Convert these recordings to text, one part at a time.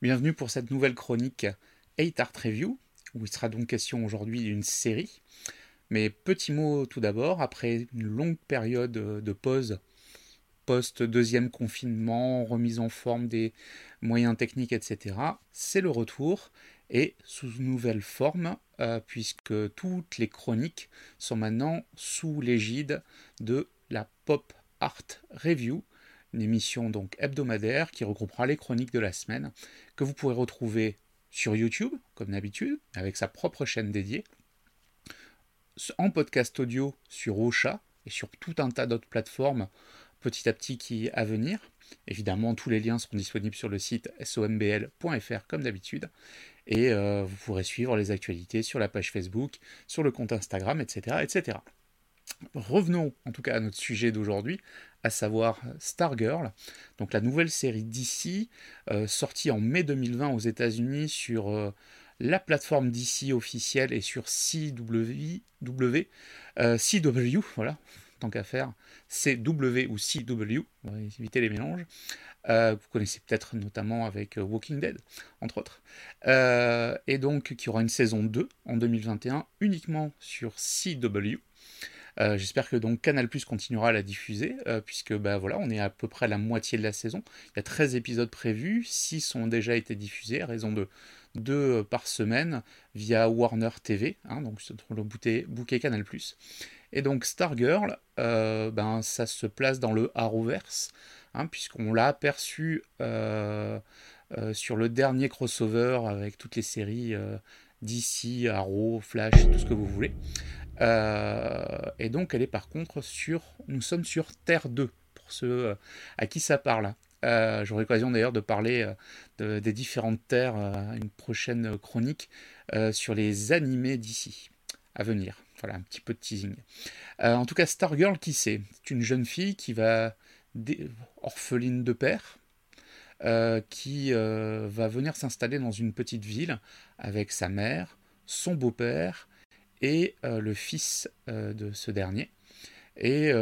Bienvenue pour cette nouvelle chronique 8 Art Review, où il sera donc question aujourd'hui d'une série. Mais petit mot tout d'abord, après une longue période de pause post-deuxième confinement, remise en forme des moyens techniques, etc., c'est le retour et sous nouvelle forme, euh, puisque toutes les chroniques sont maintenant sous l'égide de la Pop Art Review, une émission donc hebdomadaire qui regroupera les chroniques de la semaine, que vous pourrez retrouver sur YouTube, comme d'habitude, avec sa propre chaîne dédiée, en podcast audio sur Ocha et sur tout un tas d'autres plateformes petit à petit qui à venir. Évidemment, tous les liens seront disponibles sur le site sombl.fr comme d'habitude. Et euh, vous pourrez suivre les actualités sur la page Facebook, sur le compte Instagram, etc. etc. Revenons en tout cas à notre sujet d'aujourd'hui, à savoir Stargirl, donc la nouvelle série DC, euh, sortie en mai 2020 aux États-Unis sur euh, la plateforme DC officielle et sur CW, CW, voilà, tant qu'à faire, CW ou CW, on va éviter les mélanges. Euh, vous connaissez peut-être notamment avec euh, Walking Dead, entre autres. Euh, et donc qui aura une saison 2 en 2021 uniquement sur CW. J'espère que donc Canal Plus continuera à la diffuser, puisque bah, voilà, on est à peu près à la moitié de la saison. Il y a 13 épisodes prévus, 6 ont déjà été diffusés, à raison de 2 par semaine via Warner TV, hein, donc le bouquet Canal Plus. Et donc Stargirl, euh, ben, ça se place dans le Arrowverse, hein, puisqu'on l'a aperçu euh, euh, sur le dernier crossover avec toutes les séries DC, Arrow, Flash, tout ce que vous voulez. Et donc elle est par contre sur... Nous sommes sur Terre 2, pour ceux à qui ça parle. J'aurai l'occasion d'ailleurs de parler des différentes terres à une prochaine chronique sur les animés d'ici à venir. Voilà, un petit peu de teasing. Euh, en tout cas, Stargirl, qui c'est C'est une jeune fille qui va. orpheline de père, euh, qui euh, va venir s'installer dans une petite ville avec sa mère, son beau-père et le fils de ce dernier, et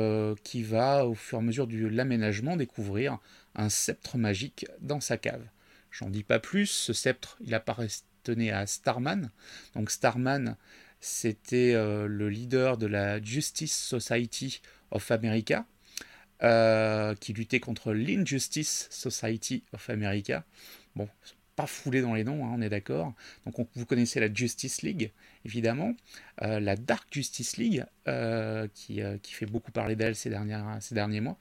qui va, au fur et à mesure de l'aménagement, découvrir un sceptre magique dans sa cave. J'en dis pas plus, ce sceptre, il appartenait à Starman. Donc Starman, c'était euh, le leader de la Justice Society of America, euh, qui luttait contre l'Injustice Society of America. Bon, pas foulé dans les noms, hein, on est d'accord. Donc vous connaissez la Justice League, évidemment, euh, la Dark Justice League, qui, qui, fait beaucoup parler d'elle ces, derniers mois.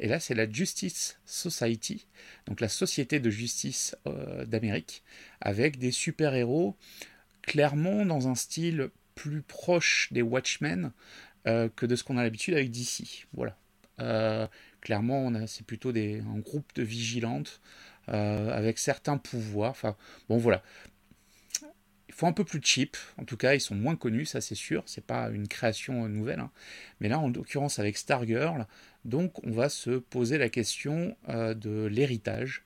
Et là, c'est la Justice Society, donc la Société de Justice d'Amérique, avec des super-héros clairement dans un style plus proche des Watchmen euh, que de ce qu'on a l'habitude avec DC. Voilà. Euh, clairement, c'est plutôt des, un groupe de vigilantes euh, avec certains pouvoirs. Enfin, bon, voilà. Il faut un peu plus cheap. En tout cas, ils sont moins connus, ça c'est sûr. C'est pas une création nouvelle. Hein. Mais là, en l'occurrence, avec Stargirl, donc on va se poser la question de l'héritage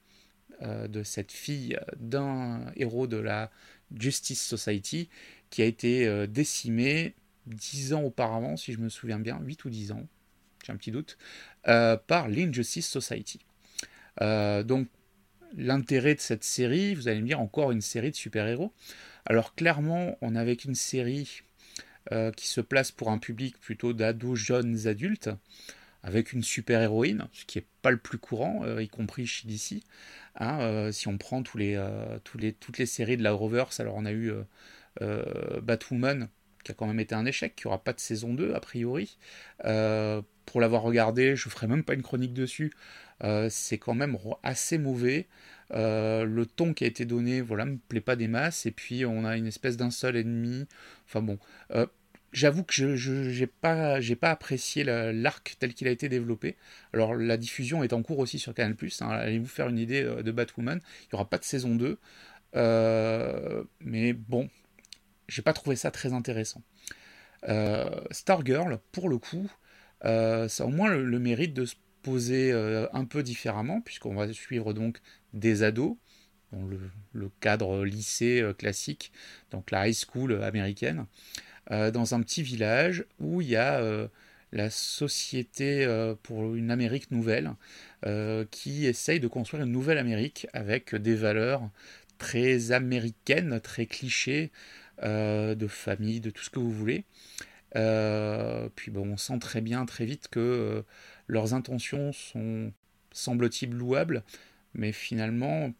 de cette fille d'un héros de la Justice Society qui a été euh, décimé dix ans auparavant, si je me souviens bien, 8 ou 10 ans, j'ai un petit doute, euh, par l'Injustice Society. Euh, donc l'intérêt de cette série, vous allez me dire encore une série de super-héros. Alors clairement, on avait une série qui se place pour un public plutôt d'ados jeunes adultes, avec une super-héroïne, ce qui n'est pas le plus courant, y compris chez DC. Hein, si on prend tous les, les, toutes les séries de la Rovers, alors on a eu euh, Batwoman, qui a quand même été un échec, qui aura pas de saison 2 a priori. Euh, pour l'avoir regardé, je ferai même pas une chronique dessus. Euh, c'est quand même assez mauvais. le ton qui a été donné, voilà, me plaît pas des masses. Et puis on a une espèce d'un seul ennemi. Enfin bon, j'avoue que je n'ai pas, pas apprécié l'arc tel qu'il a été développé. Alors la diffusion est en cours aussi sur Canal+. Hein, allez-vous faire une idée de Batwoman? Il n'y aura pas de saison 2. mais bon, j'ai pas trouvé ça très intéressant. Euh, Stargirl, pour le coup, euh, ça a au moins le, mérite de se poser euh, un peu différemment, puisqu'on va suivre donc des ados, dans le, cadre lycée classique, donc la high school américaine, dans un petit village où il y a la société pour une Amérique nouvelle, qui essaye de construire une nouvelle Amérique avec des valeurs très américaines, très clichés, de famille, de tout ce que vous voulez. puis bon, on sent très bien, très vite que leurs intentions sont, semble-t-il, louables, mais finalement,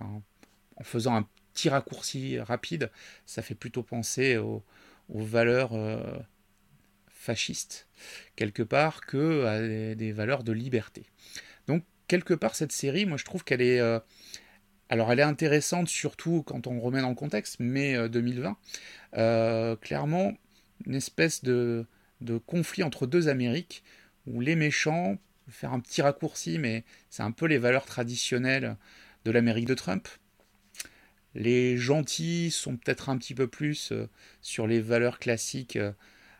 en faisant un petit raccourci rapide, ça fait plutôt penser aux, valeurs euh, fascistes, quelque part, que à des, valeurs de liberté. Donc, quelque part, cette série, moi, je trouve qu'elle est... Euh, alors, elle est intéressante, surtout quand on remet dans le contexte, mai 2020. Euh, clairement, une espèce de, conflit entre deux Amériques, où les méchants, faire un petit raccourci, mais c'est un peu les valeurs traditionnelles de l'Amérique de Trump. Les gentils sont peut-être un petit peu plus euh, sur les valeurs classiques euh,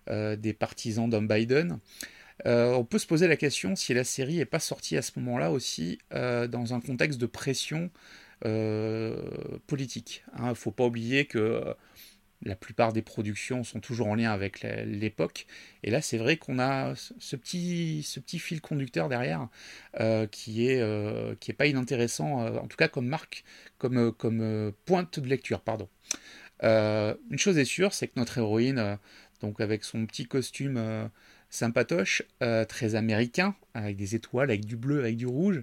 euh, des partisans d'un Biden. on peut se poser la question si la série n'est pas sortie à ce moment-là aussi dans un contexte de pression politique. Il hein. ne faut pas oublier que la plupart des productions sont toujours en lien avec l'époque. Et là, c'est vrai qu'on a ce petit, ce petit fil conducteur derrière euh, qui est euh, pas inintéressant, euh, en tout cas comme marque, comme comme pointe de lecture, pardon. une chose est sûre, c'est que notre héroïne, donc avec son petit costume sympatoche, très américain, avec des étoiles, avec du bleu, avec du rouge,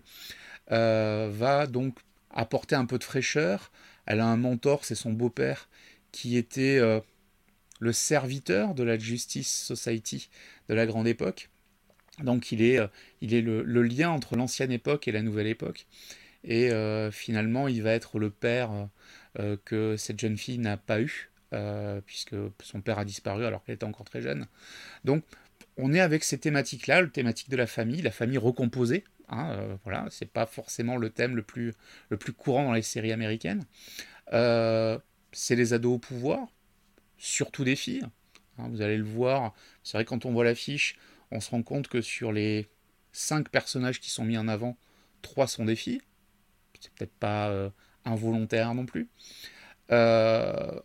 va donc apporter un peu de fraîcheur. Elle a un mentor, c'est son beau-père qui était euh, le serviteur de la Justice Society de la grande époque. Donc il est, euh, il est le, lien entre l'ancienne époque et la nouvelle époque. Et euh, finalement, il va être le père que cette jeune fille n'a pas eu, puisque son père a disparu alors qu'elle était encore très jeune. Donc on est avec ces thématiques-là, le thématique de la famille, la famille recomposée. Hein, voilà, c'est pas forcément le thème le plus, courant dans les séries américaines c'est les ados au pouvoir, surtout des filles. Hein, vous allez le voir, c'est vrai quand on voit l'affiche, on se rend compte que sur les cinq personnages qui sont mis en avant, trois sont des filles. C'est peut-être pas euh, involontaire non plus. Euh,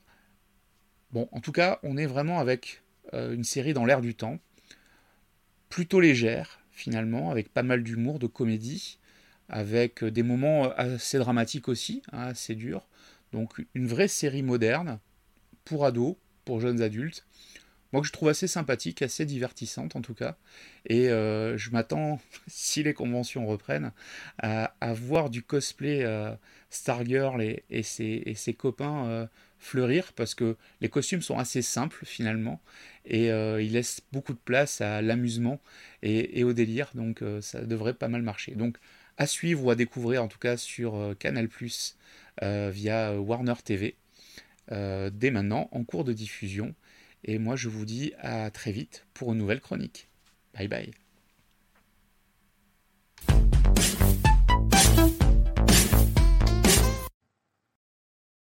bon, en tout cas, on est vraiment avec euh, une série dans l'air du temps, plutôt légère finalement, avec pas mal d'humour, de comédie, avec des moments assez dramatiques aussi, hein, assez durs. Donc une vraie série moderne pour ados, pour jeunes adultes. Moi que je trouve assez sympathique, assez divertissante en tout cas. Et euh, je m'attends, si les conventions reprennent, à, voir du cosplay euh, Stargirl et, et, ses, copains euh, fleurir parce que les costumes sont assez simples finalement et ils laissent beaucoup de place à l'amusement et, et, au délire. Donc ça devrait pas mal marcher. Donc à suivre ou à découvrir en tout cas sur Canal via Warner TV dès maintenant en cours de diffusion. Et moi je vous dis à très vite pour une nouvelle chronique. Bye bye.